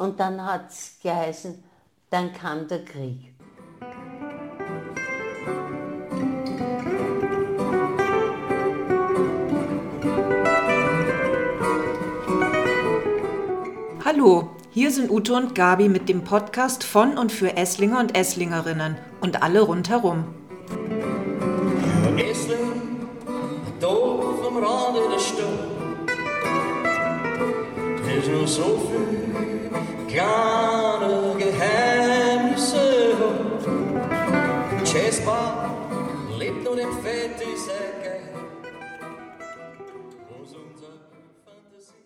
Und dann hat es geheißen, dann kam der Krieg. Hallo, hier sind Ute und Gabi mit dem Podcast von und für Esslinger und Esslingerinnen und alle rundherum. Essling, ein Dorf am Rande der Stadt. Da ist noch so viel kleine Geheimnisse. Jazzbar lebt nur im.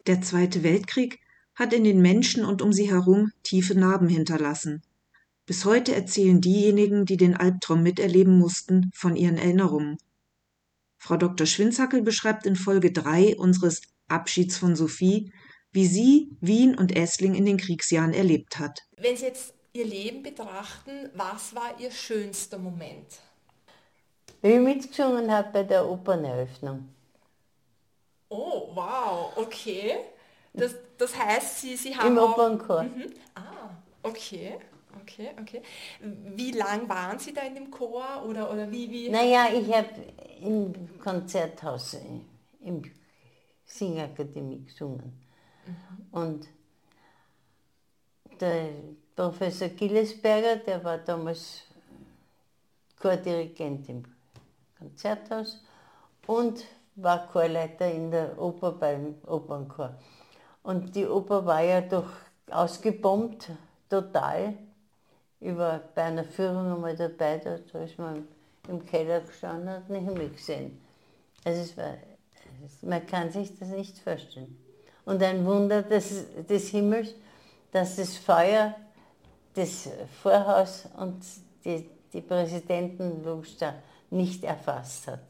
Der Zweite Weltkrieg hat in den Menschen und um sie herum tiefe Narben hinterlassen. Bis heute erzählen diejenigen, die den Albtraum miterleben mussten, von ihren Erinnerungen. Frau Dr. Schwinzackel beschreibt in Folge 3 unseres Abschieds von Sophie, wie sie Wien und Essling in den Kriegsjahren erlebt hat. Wenn Sie jetzt Ihr Leben betrachten, was war Ihr schönster Moment? Wie ich mitgesungen habe bei der Operneröffnung. Oh, wow, okay. Das, das heißt, Sie, Sie haben Im auch... Opernchor. Mhm. Ah, okay, okay, okay. Wie lang waren Sie da in dem Chor oder, oder wie, wie? Naja, ich habe im Konzerthaus, äh, im Singakademie gesungen. Und der Professor Gillesberger, der war damals Chordirigent im Konzerthaus und war Chorleiter in der Oper beim Opernchor. Und die Oper war ja doch ausgebombt, total. Ich war bei einer Führung einmal dabei, da, ist man im Keller gestanden und hat den Himmel gesehen. Also es war, man kann sich das nicht vorstellen. Und ein Wunder des, des Himmels, dass das Feuer das Vorhaus und die, die Präsidentenloge da nicht erfasst hat.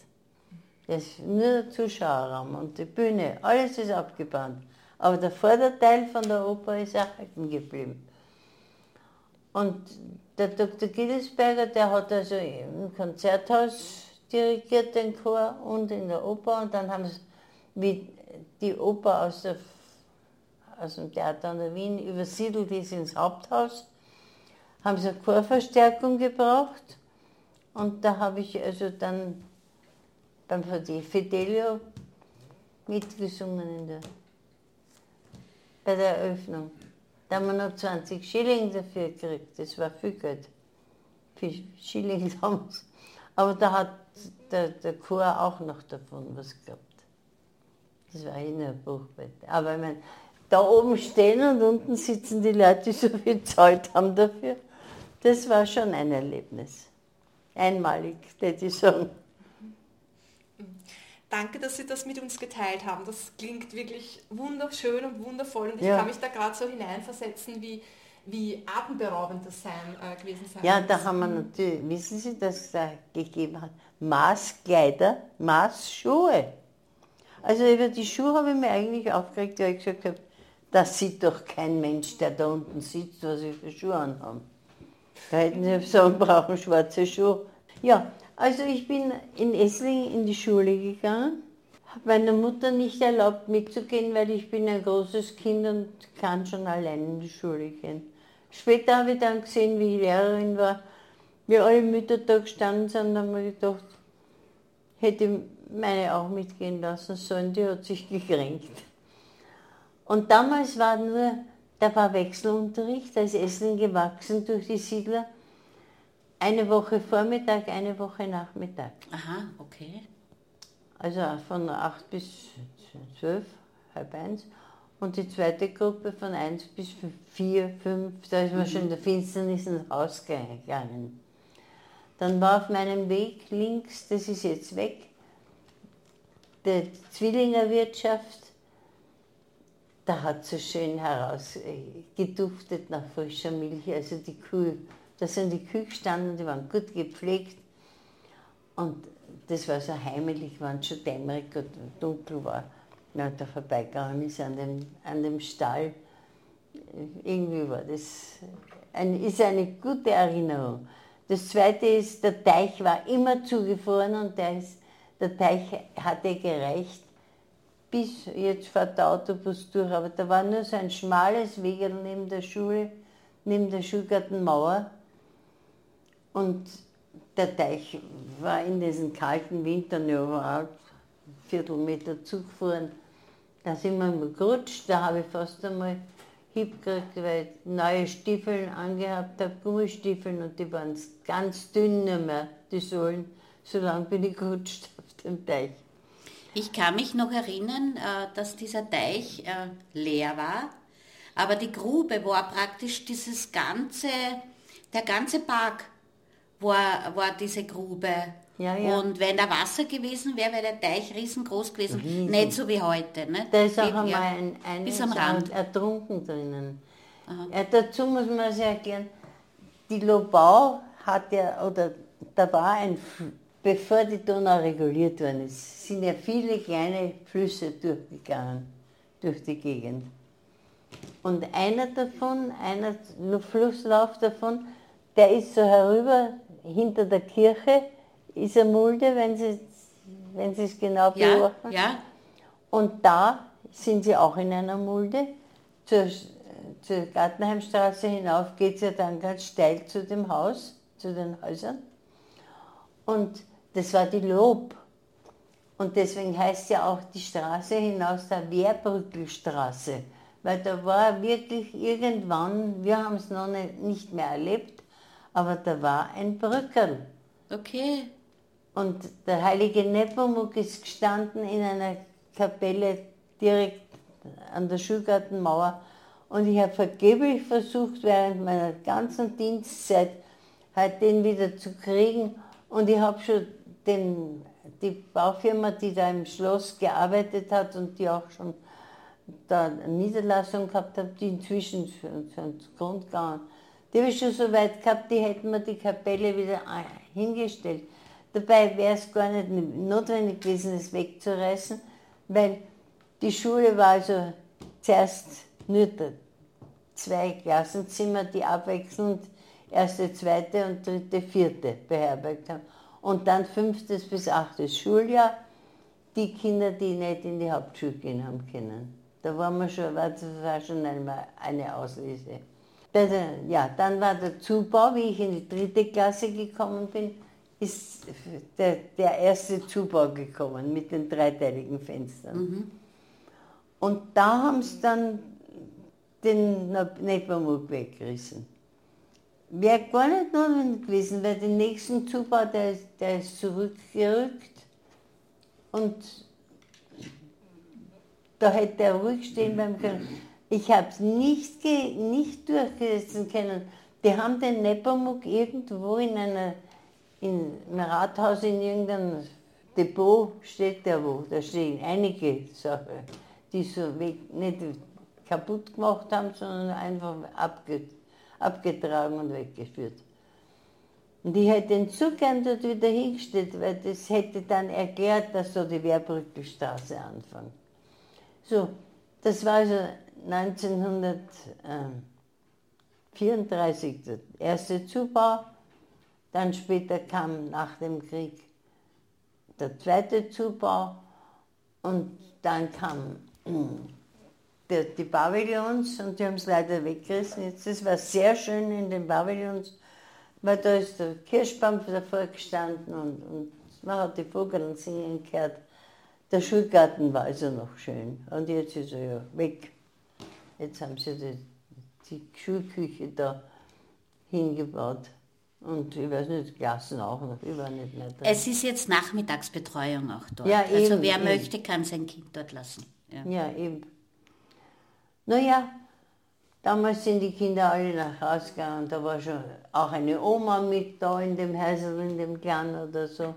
Das nur der Zuschauerraum und die Bühne, alles ist abgebrannt. Aber der Vorderteil von der Oper ist erhalten geblieben. Und der Dr. Gillesberger, der hat also im Konzerthaus dirigiert den Chor und in der Oper und dann haben sie, wie die Oper aus, der, aus dem Theater an der Wien übersiedelt ist ins Haupthaus, haben sie eine Chorverstärkung gebraucht und da habe ich also dann beim Fidelio mitgesungen in der, bei der Eröffnung. Da haben wir noch 20 Schilling dafür gekriegt. Das war viel Geld. Viel Schilling damals. Aber da hat der, der Chor auch noch davon was gehabt. Das war in der Buchbett. Aber ich meine, da oben stehen und unten sitzen die Leute, die so viel Zeit haben dafür. Das war schon ein Erlebnis. Einmalig, würde ich sagen. Danke, dass Sie das mit uns geteilt haben. Das klingt wirklich wunderschön und wundervoll und ich Ja. kann mich da gerade so hineinversetzen, wie, wie atemberaubend das sein, äh, gewesen sein Ja, da haben wir natürlich, wissen Sie, dass es da gegeben hat, Maßkleider, Maßschuhe. Also über die Schuhe habe ich mir eigentlich aufgeregt, weil ich gesagt habe, das sieht doch kein Mensch, der da unten sitzt, was ich für Schuhe anhabe. Da hätten Sie sagen, brauchen schwarze Schuhe. Ja, also ich bin in Essling in die Schule gegangen, habe meiner Mutter nicht erlaubt mitzugehen, weil ich bin ein großes Kind und kann schon allein in die Schule gehen. Später habe ich dann gesehen, wie ich Lehrerin war, wie alle Mütter da gestanden sind, haben wir gedacht, hätte meine auch mitgehen lassen sollen, die hat sich gekränkt. Und damals war nur, da war Wechselunterricht, da ist Essling gewachsen durch die Siedler. Eine Woche Vormittag, eine Woche Nachmittag. Aha, okay. Also von 8 bis 12, halb eins. Und die zweite Gruppe von 1 bis 4, 5, da ist man schon in der Finsternis ins Haus gegangen. Dann war auf meinem Weg links, das ist jetzt weg, der Zwillinger Wirtschaft. Da hat so schön heraus äh, nach frischer Milch. Also die Kühe, da sind die Kühe gestanden, die waren gut gepflegt. Und das war so heimelig, wenn es schon dämmerig und dunkel war. Wenn man da vorbeigegangen ist an dem, an dem Stall. Irgendwie war das ein, ist eine gute Erinnerung. Das zweite ist, der Teich war immer zugefroren und der, ist, der Teich hatte gereicht bis, jetzt fährt der Autobus durch, aber da war nur so ein schmales Wegel neben der Schule, neben der Schulgartenmauer. Und der Teich war in diesen kalten Wintern ja überall Viertelmeter zugefahren. Da sind wir mal gerutscht, da habe ich fast einmal Hieb gekriegt, weil ich neue Stiefel angehabt habe, Gummistiefeln, und die waren ganz dünn mehr, die Sohlen. So lange bin ich gerutscht dem Teich. Ich kann mich noch erinnern, äh, dass dieser Teich äh, leer war, aber die Grube war praktisch dieses ganze, der ganze Park war, war diese Grube. Ja, ja. Und wenn da Wasser gewesen wäre, wäre der Teich riesengroß gewesen. Riesen. Nicht so wie heute. Ne? Da ist auch einmal ja, ein, ein bis am Rand. ertrunken drinnen. Ja, dazu muss man sich erklären, die Lobau hat ja, oder da war ein, bevor die Donau reguliert worden ist, sind ja viele kleine Flüsse durchgegangen, durch die Gegend. Und einer davon, einer Flusslauf davon, der ist so herüber, hinter der Kirche, ist eine Mulde, wenn Sie wenn Sie es genau Ja, beobachten. ja, Und da sind sie auch in einer Mulde. Zur, zur Gartenheimstraße hinauf geht es ja dann ganz steil zu dem Haus, zu den Häusern. Und das war die Lob. Und deswegen heißt ja auch die Straße hinaus der Wehrbrückelstraße. Weil da war wirklich irgendwann, wir haben es noch nicht, mehr erlebt, aber da war ein Brückerl. okay. Und der heilige Nepomuk ist gestanden in einer Kapelle direkt an der Schulgartenmauer. Und ich habe vergeblich versucht, während meiner ganzen Dienstzeit halt den wieder zu kriegen. Und ich habe schon den, die Baufirma, die da im Schloss gearbeitet hat und die auch schon da eine Niederlassung gehabt hat, die inzwischen schon, schon zu Grund gegangen. Die habe ich schon so weit gehabt, die hätten mir die Kapelle wieder hingestellt. Dabei wäre es gar nicht notwendig gewesen, es wegzureißen, weil die Schule war also zuerst nur zwei Klassenzimmer, die abwechselnd erste, zweite und dritte, vierte beherbergt haben. Und dann fünftes bis achtes Schuljahr, die Kinder, die nicht in die Hauptschule gehen haben können. Da war man schon, war, das war schon einmal eine Auslese. Da- da- Ja, dann war der Zubau, wie ich in die dritte Klasse gekommen bin, ist der, der erste Zubau gekommen mit den dreiteiligen Fenstern. Und da haben sie dann den Nepomuk weggerissen. Wäre gar nicht notwendig gewesen, weil den nächsten Zubau, der ist, der ist zurückgerückt und da hätte er ruhig stehen bleiben können. Ich habe es nicht, nicht durchsetzen können. Die haben den Nepomuk irgendwo in einer, in einem Rathaus in irgendeinem Depot steht der wo. Da stehen einige Sachen, die so nicht kaputt gemacht haben, sondern einfach abge, abgetragen und weggeführt. Und ich hätte den gern dort wieder hingestellt, weil das hätte dann erklärt, dass so die Wehrbrückelstraße anfängt. So, das war also 1934 der erste Zubau, dann später kam nach dem Krieg der zweite Zubau und dann kam der, die Pavillons und die haben es leider weggerissen. Jetzt, das war sehr schön in den Pavillons, weil da ist der Kirschbaum davor gestanden und, und man hat die Vögel singen gehört. Der Schulgarten war also noch schön und jetzt ist er ja weg. Jetzt haben sie die, die Schulküche da hingebaut und ich weiß nicht, Klassen auch noch, ich war nicht mehr da. Es ist jetzt Nachmittagsbetreuung auch dort. Ja, also eben, wer eben. möchte, kann sein Kind dort lassen. Ja. Ja, eben. Naja, damals sind die Kinder alle nach Hause gegangen. Da war schon auch eine Oma mit da in dem Häusl, in dem Clan oder so.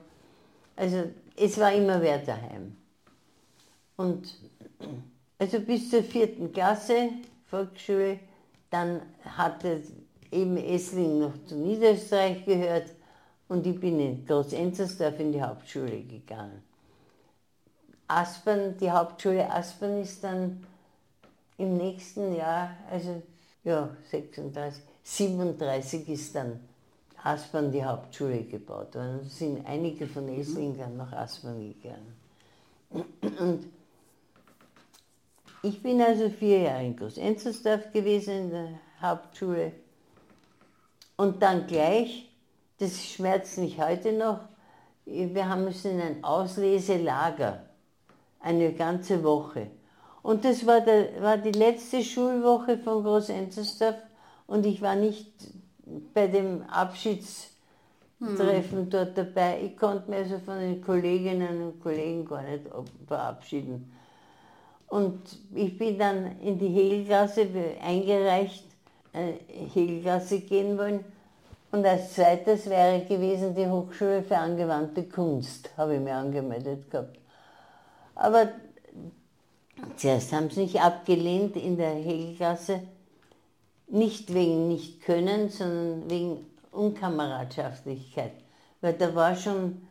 Also es war immer wer daheim. Und also bis zur vierten Klasse Volksschule, dann hatte eben Essling noch zu Niederösterreich gehört und ich bin in Groß-Enzersdorf in die Hauptschule gegangen. Aspern, die Hauptschule Aspern ist dann im nächsten Jahr, also ja, 36, 37 ist dann Aspern die Hauptschule gebaut worden. Es sind einige von Essling dann nach Aspern gegangen. Und Ich bin also vier Jahre in Groß-Enzersdorf gewesen in der Hauptschule. Und dann gleich, das schmerzt mich heute noch, wir haben müssen in ein Ausleselager, eine ganze Woche. Und das war, der, war die letzte Schulwoche von Groß-Enzersdorf und ich war nicht bei dem Abschiedstreffen dort dabei. Ich konnte mich also von den Kolleginnen und Kollegen gar nicht verabschieden. Und ich bin dann in die Hegelklasse eingereicht, äh, Hegelklasse gehen wollen. Und als zweites wäre gewesen die Hochschule für angewandte Kunst, habe ich mir angemeldet gehabt. Aber zuerst haben sie mich abgelehnt in der Hegelklasse, nicht wegen nicht können, sondern wegen Unkameradschaftlichkeit. Weil da war schon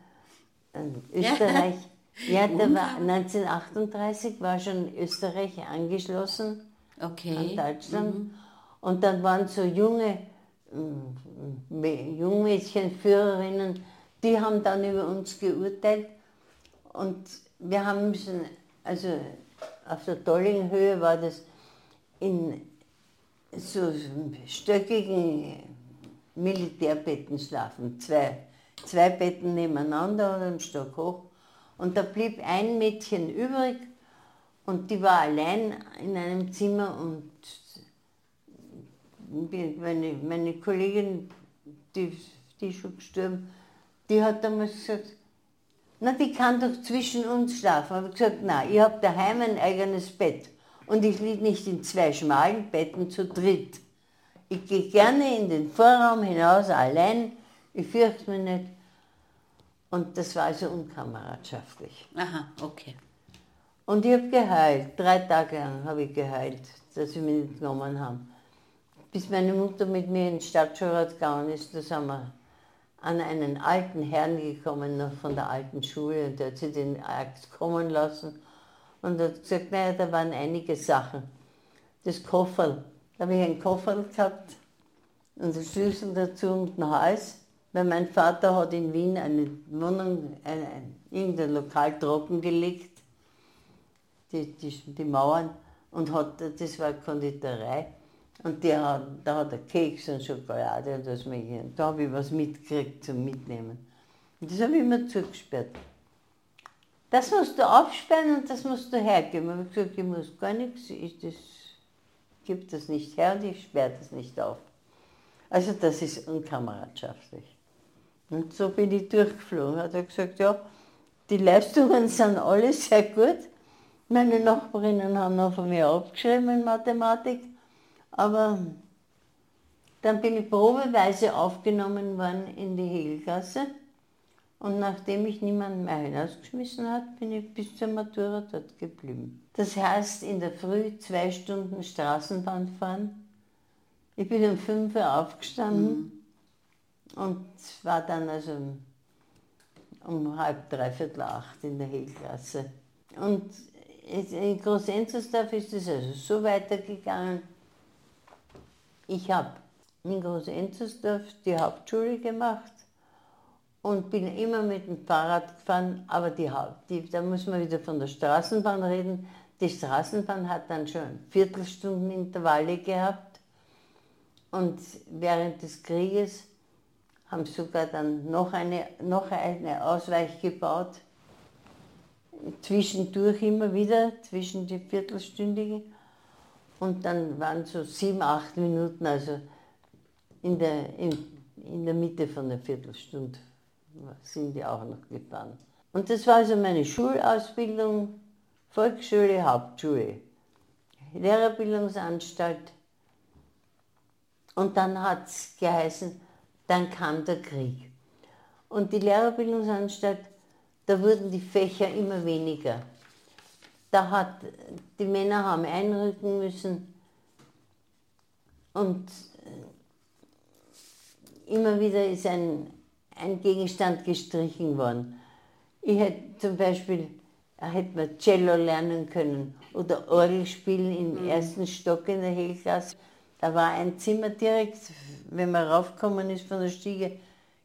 Österreich, ja, da war 1938 war schon Österreich angeschlossen Okay. an Deutschland. Und dann waren so junge mm, Jungmädchen, Führerinnen, die haben dann über uns geurteilt. Und wir haben müssen, also auf der Dollinghöhe war das in so stöckigen Militärbetten schlafen. Zwei, zwei Betten nebeneinander und einen Stock hoch. Und da blieb ein Mädchen übrig und die war allein in einem Zimmer und meine, meine Kollegin, die, die schon gestorben, die hat damals gesagt, na, die kann doch zwischen uns schlafen. Habe ich gesagt, nein, ich habe daheim ein eigenes Bett und ich liege nicht in zwei schmalen Betten zu dritt. Ich gehe gerne in den Vorraum hinaus allein, ich fürchte mich nicht. Und das war also unkameradschaftlich. Aha, okay. Und ich habe geheult, drei Tage lang habe ich geheult, dass sie mich nicht genommen haben. Bis meine Mutter mit mir in den Stadtschulrat gegangen ist, da sind wir an einen alten Herrn gekommen, noch von der alten Schule, und der hat sich den Akt kommen lassen und hat gesagt, naja, da waren einige Sachen. Das Kofferl, da habe ich einen Kofferl gehabt und den Schlüssel dazu und ein Haus, weil mein Vater hat in Wien eine Wohnung, ein, ein, irgendein Lokal trockengelegt, die, die, die Mauern, und hat, das war Konditorei. Und der da hat er Keks und Schokolade und das. Und Da habe ich was mitgekriegt zum Mitnehmen. Und das habe ich immer zugesperrt. Das musst du aufsperren und das musst du hergeben. Ich habe gesagt, ich muss gar nichts, ich das, gebe das nicht her und ich sperre das nicht auf. Also das ist unkameradschaftlich. Und so bin ich durchgeflogen. Hat er gesagt, ja, die Leistungen sind alle sehr gut. Meine Nachbarinnen haben noch von mir abgeschrieben in Mathematik. Aber dann bin ich probeweise aufgenommen worden in die Hegelklasse. Und nachdem mich niemand mehr hinausgeschmissen hat, bin ich bis zur Matura dort geblieben. Das heißt, in der Früh zwei Stunden Straßenbahn fahren. Ich bin um 5 Uhr aufgestanden und war dann also um halb, dreiviertel acht in der Hegelklasse. Und in Groß-Enzersdorf ist es also so weitergegangen. Ich habe in Groß-Enzersdorf die Hauptschule gemacht und bin immer mit dem Fahrrad gefahren, aber die, die, da muss man wieder von der Straßenbahn reden. Die Straßenbahn hat dann schon Viertelstundenintervalle gehabt und während des Krieges haben sie sogar dann noch eine, noch eine Ausweich gebaut, zwischendurch immer wieder, zwischen die Viertelstündigen. Und dann waren so sieben, acht Minuten, also in der, in, in der Mitte von der Viertelstunde sind die auch noch gefahren. Und das war also meine Schulausbildung, Volksschule, Hauptschule, Lehrerbildungsanstalt. Und dann hat es geheißen, dann kam der Krieg. Und die Lehrerbildungsanstalt, da wurden die Fächer immer weniger. Da hat, die Männer haben einrücken müssen und äh, immer wieder ist ein, ein Gegenstand gestrichen worden. Ich hätte zum Beispiel, äh, hätte man Cello lernen können oder Orgel spielen im ersten Stock in der Hegelklasse. Da war ein Zimmer direkt, wenn man raufgekommen ist von der Stiege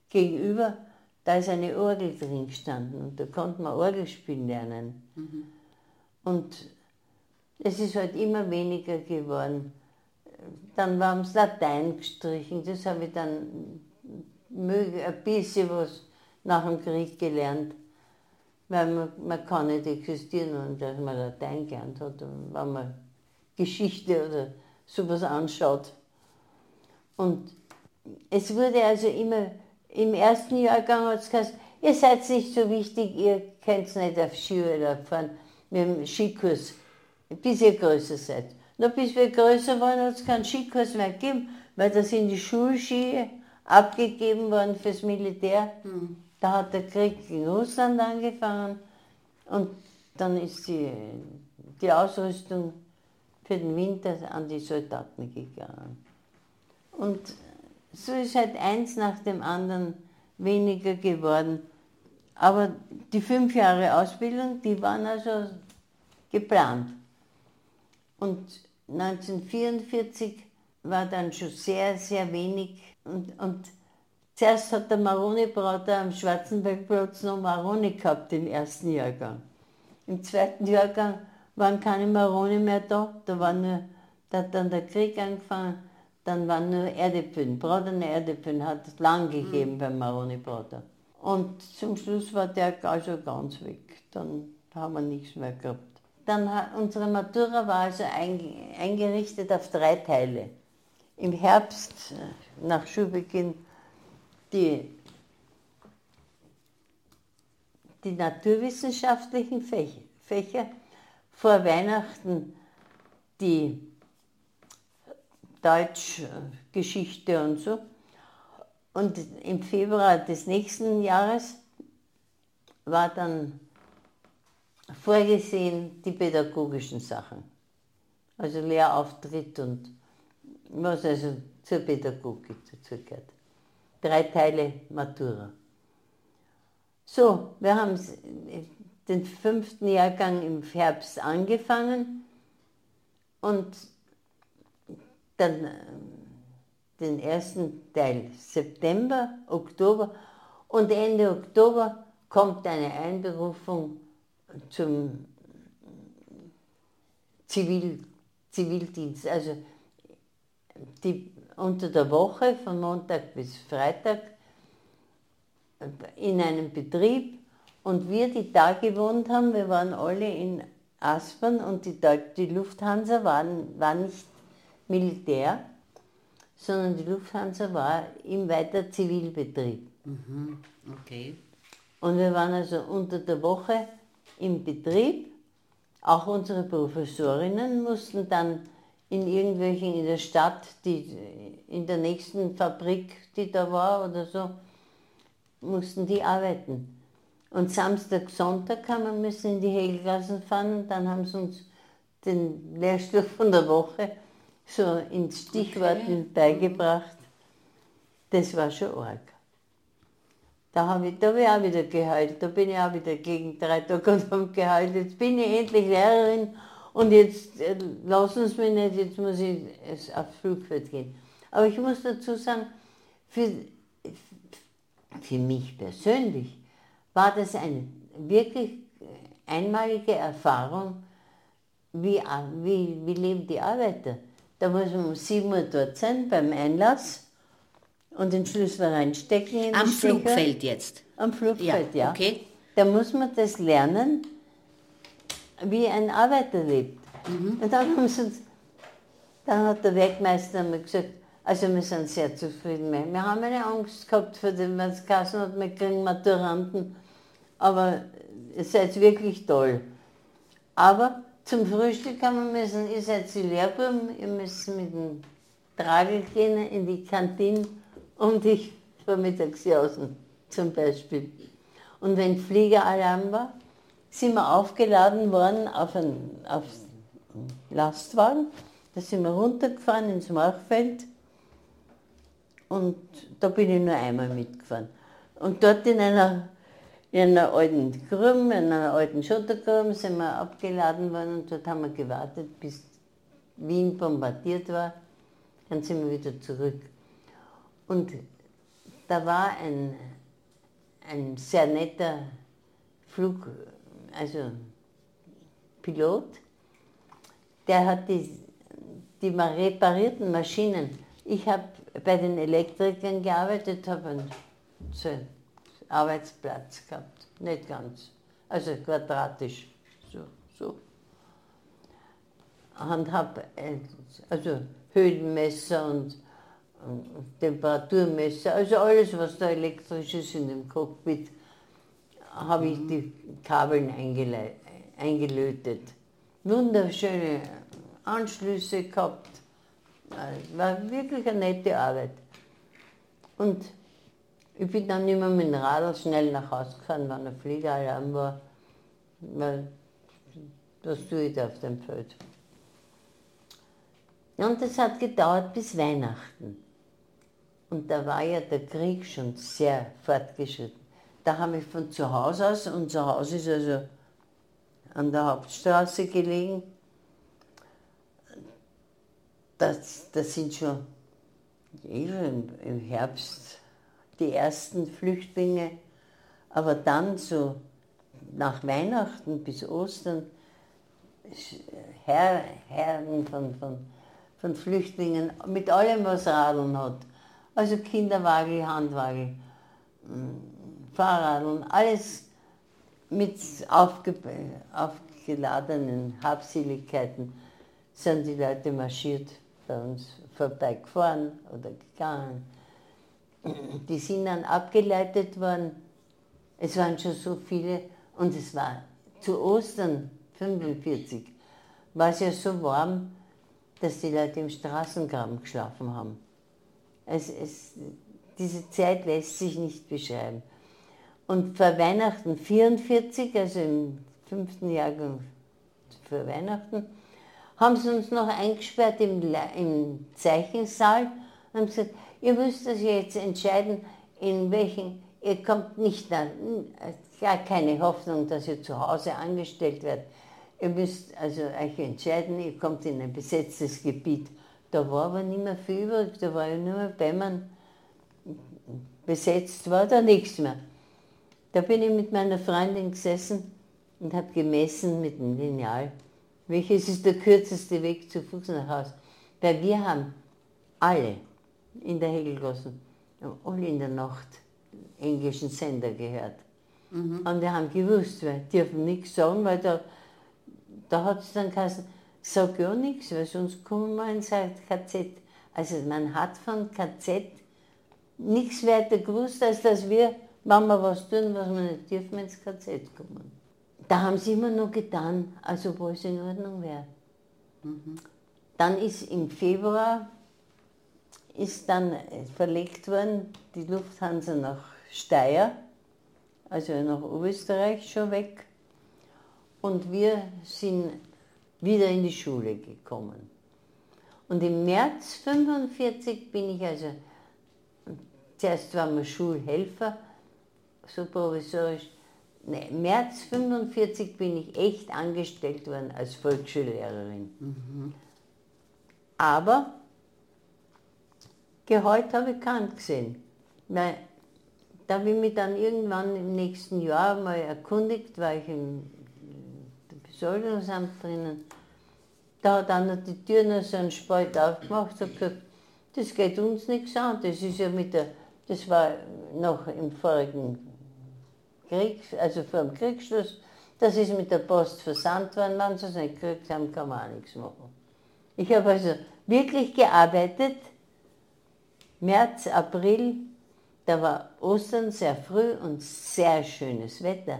gegenüber, da ist eine Orgel drin gestanden und da konnte man Orgel spielen lernen. Und Es ist halt immer weniger geworden. Dann war es Latein gestrichen, das habe ich dann ein bisschen was nach dem Krieg gelernt. Weil man, man kann nicht existieren, ohne dass man Latein gelernt hat, wenn man Geschichte oder sowas anschaut. Und es wurde also immer, im ersten Jahrgang hat es gesagt, ihr seid nicht so wichtig, ihr könnt nicht auf Skiurlaub fahren mit dem Skikurs, bis ihr größer seid. Nur bis wir größer waren, hat es keinen Skikurs mehr gegeben, weil da sind die Schulski abgegeben worden fürs Militär. Mhm. Da hat der Krieg in Russland angefangen und dann ist die, die Ausrüstung für den Winter an die Soldaten gegangen. Und so ist halt eins nach dem anderen weniger geworden. Aber die fünf Jahre Ausbildung, die waren also geplant. Und 1944 war dann schon sehr, sehr wenig. Und, und zuerst hat der Maroni-Brauter am Schwarzenbergplatz noch Maroni gehabt, den ersten Jahrgang. Im zweiten Jahrgang waren keine Maroni mehr da, da, war nur, da hat dann der Krieg angefangen dann waren nur Erdäpfel. Bratene Erdäpfel hat es lang gegeben mhm. beim Maroni Brater. Und zum Schluss war der also ganz weg. Dann haben wir nichts mehr gehabt. Dann unsere Matura war also eingerichtet auf drei Teile. Im Herbst, äh, nach Schulbeginn, die, die naturwissenschaftlichen Fächer, vor Weihnachten die Deutsch, Geschichte und so. Und im Februar des nächsten Jahres war dann vorgesehen die pädagogischen Sachen. Also Lehrauftritt und was also zur Pädagogik dazu gehört. Drei Teile Matura. So, wir haben den fünften Jahrgang im Herbst angefangen und dann äh, den ersten Teil September, Oktober. Und Ende Oktober kommt eine Einberufung zum Zivil, Zivildienst, also die, unter der Woche von Montag bis Freitag in einem Betrieb. Und wir, die da gewohnt haben, wir waren alle in Aspern und die, die Lufthansa waren, war nicht Militär, sondern die Lufthansa war im weiter Zivilbetrieb. Mhm, okay. Und wir waren also unter der Woche im Betrieb. Auch unsere Professorinnen mussten dann in irgendwelchen, in der Stadt, die, in der nächsten Fabrik, die da war oder so, mussten die arbeiten. Und Samstag, Sonntag haben wir müssen in die Hegelgassen fahren, dann haben sie uns den Lehrstoff von der Woche so in Stichworten okay. beigebracht. Das war schon arg. Da habe ich, hab ich auch wieder geheult, da bin ich auch wieder gegen drei Tage und habe geheult. Jetzt bin ich endlich Lehrerin und jetzt äh, lassen Sie mich nicht, jetzt muss ich aufs Flugfeld gehen. Aber ich muss dazu sagen, für, für mich persönlich war das eine wirklich einmalige Erfahrung, wie, wie, wie leben die Arbeiter. Da muss man um 7 Uhr dort sein beim Einlass und den Schlüssel reinstecken. Am Flugfeld jetzt? Am Flugfeld, ja. ja. Okay. Da muss man das lernen, wie ein Arbeiter lebt. Mhm. Und dann, haben sie, dann hat der Werkmeister mir gesagt, also wir sind sehr zufrieden. Wir haben eine Angst gehabt vor dem, was es hat, wir kriegen Maturanten, aber ihr seid wirklich toll. Aber zum Frühstück haben wir müssen, seid die Lehrbuben, ihr müsst mit dem Tragel gehen in die Kantine um dich vormittags jausen, zum Beispiel. Und wenn Fliegeralarm war, sind wir aufgeladen worden auf einen auf Lastwagen. Da sind wir runtergefahren ins Machfeld und da bin ich nur einmal mitgefahren. Und dort in einer in einer alten Gruben, in einer alten Schottergruben sind wir abgeladen worden und dort haben wir gewartet, bis Wien bombardiert war. Dann sind wir wieder zurück. Und da war ein, ein sehr netter Flug, also Pilot, der hat die, die reparierten Maschinen. Ich habe bei den Elektrikern gearbeitet, habe so Arbeitsplatz gehabt. Nicht ganz. Also quadratisch. So, so. Und habe also Höhenmesser und, Temperaturmesser, also alles, was da elektrisch ist in dem Cockpit, habe ich die Kabeln eingelötet. Wunderschöne Anschlüsse gehabt. Es War wirklich eine nette Arbeit. Und ich bin dann immer mit dem Radl schnell nach Hause gefahren, wenn ein Fliegeralarm war. Weil, was tue ich auf dem Feld? Und das hat gedauert bis Weihnachten. Und da war ja der Krieg schon sehr fortgeschritten. Da haben wir von zu Hause aus, unser Haus ist also an der Hauptstraße gelegen, das, das sind schon eh im Herbst die ersten Flüchtlinge, aber dann so nach Weihnachten bis Ostern Her Herren von, von, von Flüchtlingen mit allem, was Radeln hat. Also Kinderwagel, Handwagel, mm, Fahrradeln, alles mit aufge aufgeladenen Habseligkeiten sind die Leute marschiert bei uns vorbeigefahren oder gegangen. Die sind dann abgeleitet worden. Es waren schon so viele und es war zu Ostern 45 war es ja so warm, dass die Leute im Straßengraben geschlafen haben. Es, es, diese Zeit lässt sich nicht beschreiben. Und vor Weihnachten 44, also im fünften Jahrgang für Weihnachten, haben sie uns noch eingesperrt im, im Zeichensaal und haben gesagt, ihr müsst euch jetzt entscheiden, in welchen, ihr kommt nicht nach, gar keine Hoffnung, dass ihr zu Hause angestellt werdet. Ihr müsst also euch entscheiden, ihr kommt in ein besetztes Gebiet. Da war aber nicht mehr viel übrig, da war ja nur mehr Bämmern. Besetzt war da nichts mehr. Da bin ich mit meiner Freundin gesessen und habe gemessen mit dem Lineal, welches ist der kürzeste Weg zu Fuß nach Hause. Weil wir haben alle in der Hegelgasse, alle in der Nacht englischen Sender gehört. Und wir haben gewusst, die dürfen nichts sagen, weil da, da hat es dann geheißen, sag ja nichts, weil sonst kommen wir ins KZ. Also man hat von KZ nichts weiter gewusst, als dass wir, wenn wir was tun, was wir nicht dürfen, ins KZ kommen. Da haben sie immer noch getan, als ob alles in Ordnung wäre. Dann ist im Februar ist dann äh, verlegt worden, die Lufthansa nach Steyr, also nach Oberösterreich schon weg. Und wir sind wieder in die Schule gekommen. Und im März 45 bin ich also, zuerst waren wir Schulhelfer, so provisorisch. Nee, im März 45 bin ich echt angestellt worden als Volksschullehrerin. Aber Gehalt habe ich keinen gesehen. Weil da habe ich mich dann irgendwann im nächsten Jahr mal erkundigt, war ich im Besoldungsamt drinnen. Da hat einer die Tür noch so einen Spalt aufgemacht und gesagt, das geht uns nichts an, das ist ja mit der, das war noch im vorigen Krieg, also vor dem Kriegsschluss, das ist mit der Post versandt worden, wenn sie es nicht gekriegt haben, kann man auch nichts machen. Ich habe also wirklich gearbeitet, März, April, da war Ostern sehr früh und sehr schönes Wetter.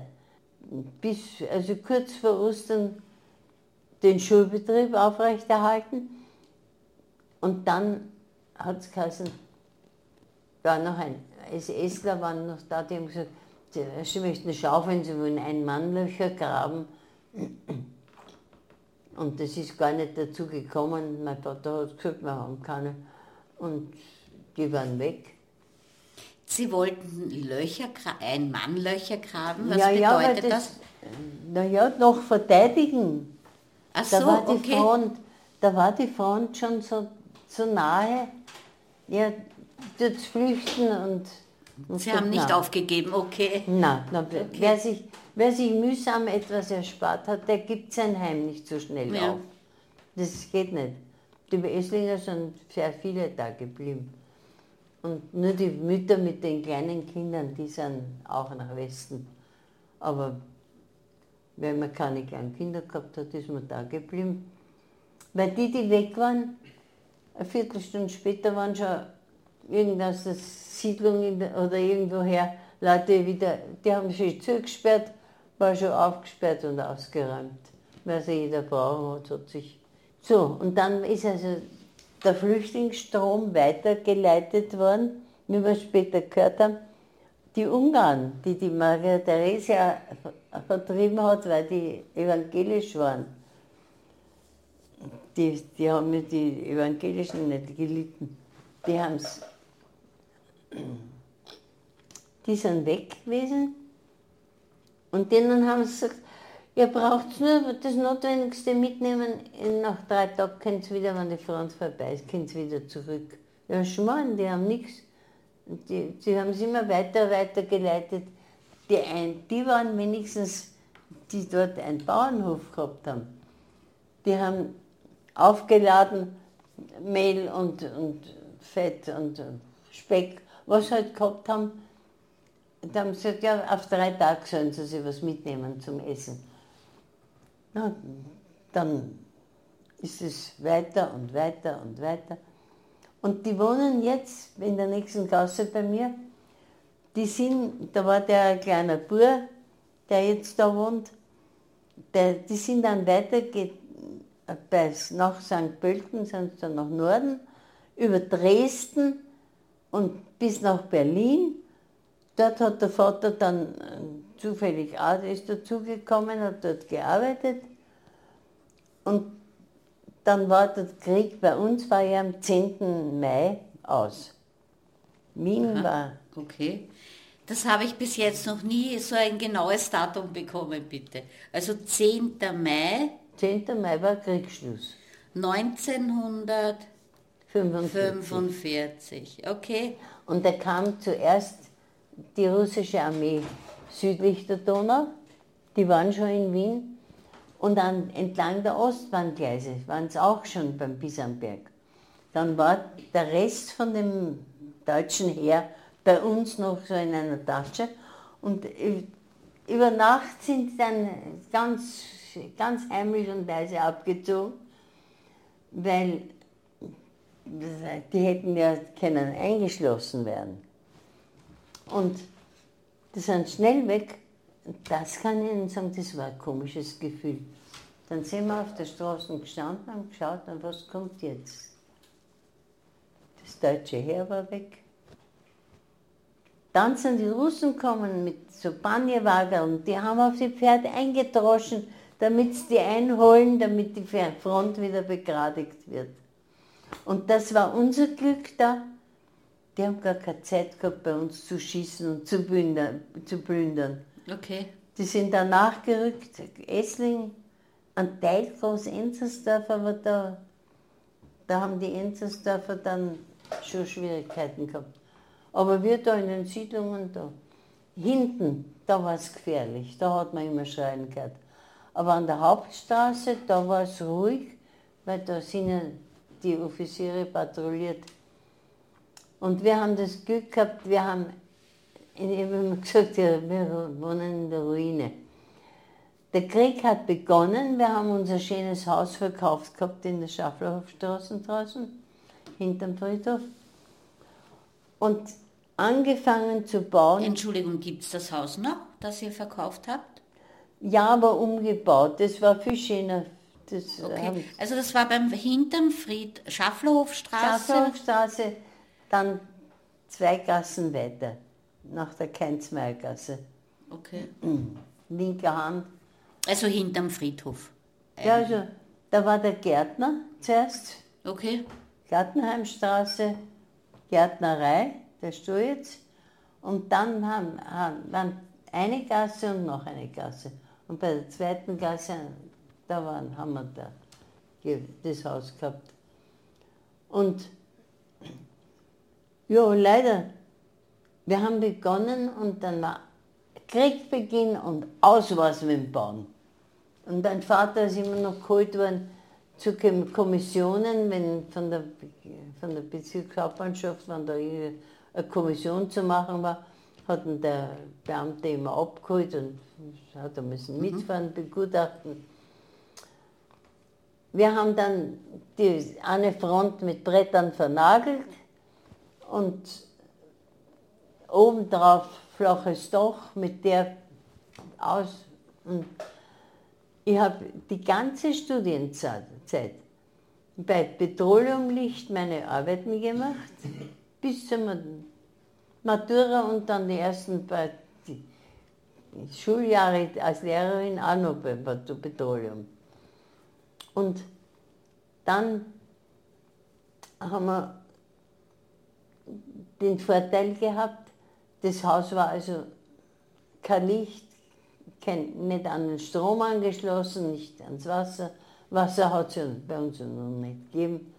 Bis, also kurz vor Ostern den Schulbetrieb aufrechterhalten und dann hat es geheißen, war noch ein SSler, waren noch da, die haben gesagt, sie möchten schaufeln, sie wollen ein Mannlöcher graben. Und das ist gar nicht dazu gekommen. Mein Vater hat gesagt, wir haben keine. Und die waren weg. Sie wollten Löcher, ein Mann Löcher graben. Was ja, ja, weil bedeutet das? Naja, noch verteidigen. Ach Da so, war die okay. Front, da war die Front schon so, so nahe. Ja, dort flüchten und. und Sie haben nicht na. aufgegeben, okay. Nein, na, wer, sich, wer sich mühsam etwas erspart hat, der gibt sein Heim nicht so schnell Ja. auf. Das geht nicht. Die Esslinger sind sehr viele da geblieben. Und nur die Mütter mit den kleinen Kindern, die sind auch nach Westen. Aber wenn man keine kleinen Kinder gehabt hat, ist man da geblieben. Weil die, die weg waren, eine Viertelstunde später waren schon irgendwas Siedlung oder irgendwoher Leute wieder, die haben sich zugesperrt, war schon aufgesperrt und ausgeräumt. Weil sie jeder brauchen hat, hat sich. So, und dann ist also der Flüchtlingsstrom weitergeleitet worden, wie wir später gehört haben. Die Ungarn, die die Maria Theresia vertrieben hat, weil die evangelisch waren, die, die haben mit die Evangelischen nicht gelitten. Die haben. Die sind weg gewesen. Und denen haben sie gesagt, ihr braucht nur das Notwendigste mitnehmen, nach drei Tagen könnt ihr wieder, wenn die Front vorbei ist, könnt ihr wieder zurück. Ja, Schmarrn, die haben nichts. Die, die haben es immer weiter, weiter geleitet. Die, ein, die waren wenigstens, die dort einen Bauernhof gehabt haben. Die haben aufgeladen, Mehl und, und Fett und Speck, was sie halt gehabt haben. Da haben sie gesagt, ja, auf drei Tage sollen sie sich was mitnehmen zum Essen. Na, dann ist es weiter und weiter und weiter. Und die wohnen jetzt in der nächsten Gasse bei mir. Die sind, da war der kleine Bur, der jetzt da wohnt, der, die sind dann weitergegangen nach St. Pölten sind dann nach Norden, über Dresden und bis nach Berlin. Dort hat der Vater dann äh, zufällig auch ist dazugekommen, hat dort gearbeitet. Und dann war der Krieg bei uns, war ja am 10. Mai aus. Wien Aha, war. Okay. Das habe ich bis jetzt noch nie so ein genaues Datum bekommen, bitte. Also 10. Mai 10. Mai war Kriegsschluss. 1945. 45. Okay. Und da kam zuerst die russische Armee südlich der Donau, die waren schon in Wien, und dann entlang der Ostbahngleise waren es auch schon beim Bissamberg. Dann war der Rest von dem deutschen Heer bei uns noch so in einer Tasche und über Nacht sind dann ganz, ganz heimlich und leise abgezogen, weil die hätten ja können eingeschlossen werden. Und die sind schnell weg. Das kann ich Ihnen sagen, das war ein komisches Gefühl. Dann sind wir auf der Straße gestanden und geschaut, was kommt jetzt? Das deutsche Heer war weg. Dann sind die Russen gekommen mit so Banjewagen die haben auf die Pferde eingedroschen, damit sie die einholen, damit die Front wieder begradigt wird. Und das war unser Glück da. Die haben gar keine Zeit gehabt, bei uns zu schießen und zu plündern. Zu plündern. Okay. Die sind dann nachgerückt, Essling, ein Teil groß Enzersdorf, aber da, da haben die Enzersdorfer dann schon Schwierigkeiten gehabt. Aber wir da in den Siedlungen da, hinten, da war es gefährlich, da hat man immer Schreien gehört. Aber an der Hauptstraße, da war es ruhig, weil da sind ja die Offiziere patrouilliert. Und wir haben das Glück gehabt, wir haben, ich habe immer gesagt, wir wohnen in der Ruine. Der Krieg hat begonnen, wir haben unser schönes Haus verkauft gehabt in der Schafflerhofstraße draußen, hinterm Friedhof. Und angefangen zu bauen. Entschuldigung, gibt es das Haus noch, das ihr verkauft habt? Ja, aber umgebaut. Das war viel schöner. Das, Okay. Also das war beim hinterm Fried Schafflerhofstraße. Schaffnerhofstraße, dann zwei Gassen weiter, nach der Keinzmeiergasse. Okay. Linke Hand. Also hinterm Friedhof. Ja, also, da war der Gärtner zuerst, Okay. Gartenheimstraße, Gärtnerei, der jetzt. Und dann haben, haben, waren eine Gasse und noch eine Gasse. Und bei der zweiten Gasse, da waren, haben wir da das Haus gehabt. Und ja, leider, wir haben begonnen und dann war Kriegsbeginn und aus war's mit dem Bauen. Und mein Vater ist immer noch geholt worden, zu Kom- Kommissionen, wenn von der, von der Bezirkshauptmannschaft, wenn da eine Kommission zu machen war, hat ihn der Beamte immer abgeholt und hat er müssen mitfahren, begutachten. Wir haben dann die eine Front mit Brettern vernagelt und obendrauf flaches Dach mit der aus. Und ich habe die ganze Studienzeit Zeit bei Petroleumlicht meine Arbeiten gemacht, bis zur Ma- Matura und dann die ersten die Schuljahre als Lehrerin auch noch bei Petroleum. Und dann haben wir den Vorteil gehabt, das Haus war also kein Licht, kein, nicht an den Strom angeschlossen, nicht ans Wasser. Wasser hat es ja bei uns noch nicht gegeben.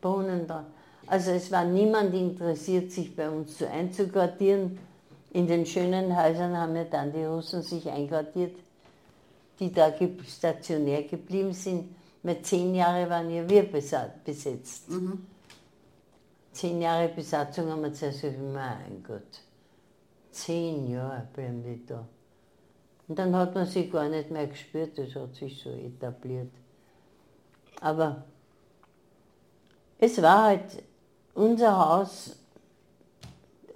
Brunnen da. Also es war niemand interessiert, sich bei uns so einzuquartieren. In den schönen Häusern haben ja dann die Russen sich einquartiert, die da stationär geblieben sind. Weil zehn Jahre waren ja wir besetzt. Zehn Jahre Besatzung haben wir zuerst gesagt, mein Gott, zehn Jahre bleiben die da. Und dann hat man sie gar nicht mehr gespürt, das hat sich so etabliert. Aber es war halt unser Haus,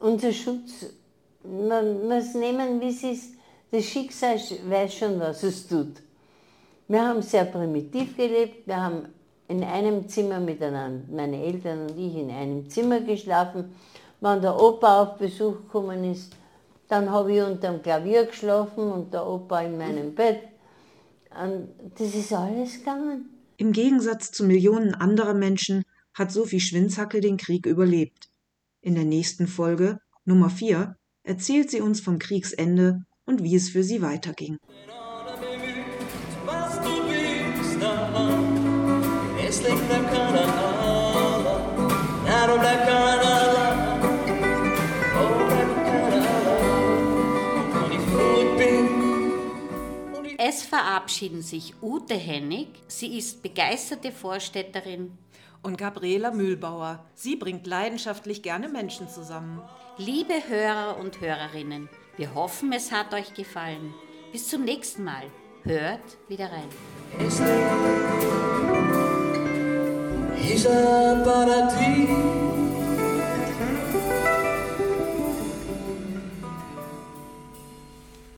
unser Schutz. Man muss nehmen, wie es ist. Das Schicksal weiß schon, was es tut. Wir haben sehr primitiv gelebt. Wir haben in einem Zimmer miteinander, meine Eltern und ich, in einem Zimmer geschlafen. Wenn der Opa auf Besuch gekommen ist, dann habe ich unter dem Klavier geschlafen und der Opa in meinem Bett. Und das ist alles gegangen. Im Gegensatz zu Millionen anderer Menschen hat Sophie Schwinzackel den Krieg überlebt. In der nächsten Folge, Nummer 4, erzählt sie uns vom Kriegsende und wie es für sie weiterging. Es verabschieden sich Ute Hennig. Sie ist begeisterte Vorstädterin. Und Gabriela Mühlbauer. Sie bringt leidenschaftlich gerne Menschen zusammen. Liebe Hörer und Hörerinnen, wir hoffen, es hat euch gefallen. Bis zum nächsten Mal. Hört wieder rein. Es liegt, ist ein Paradies.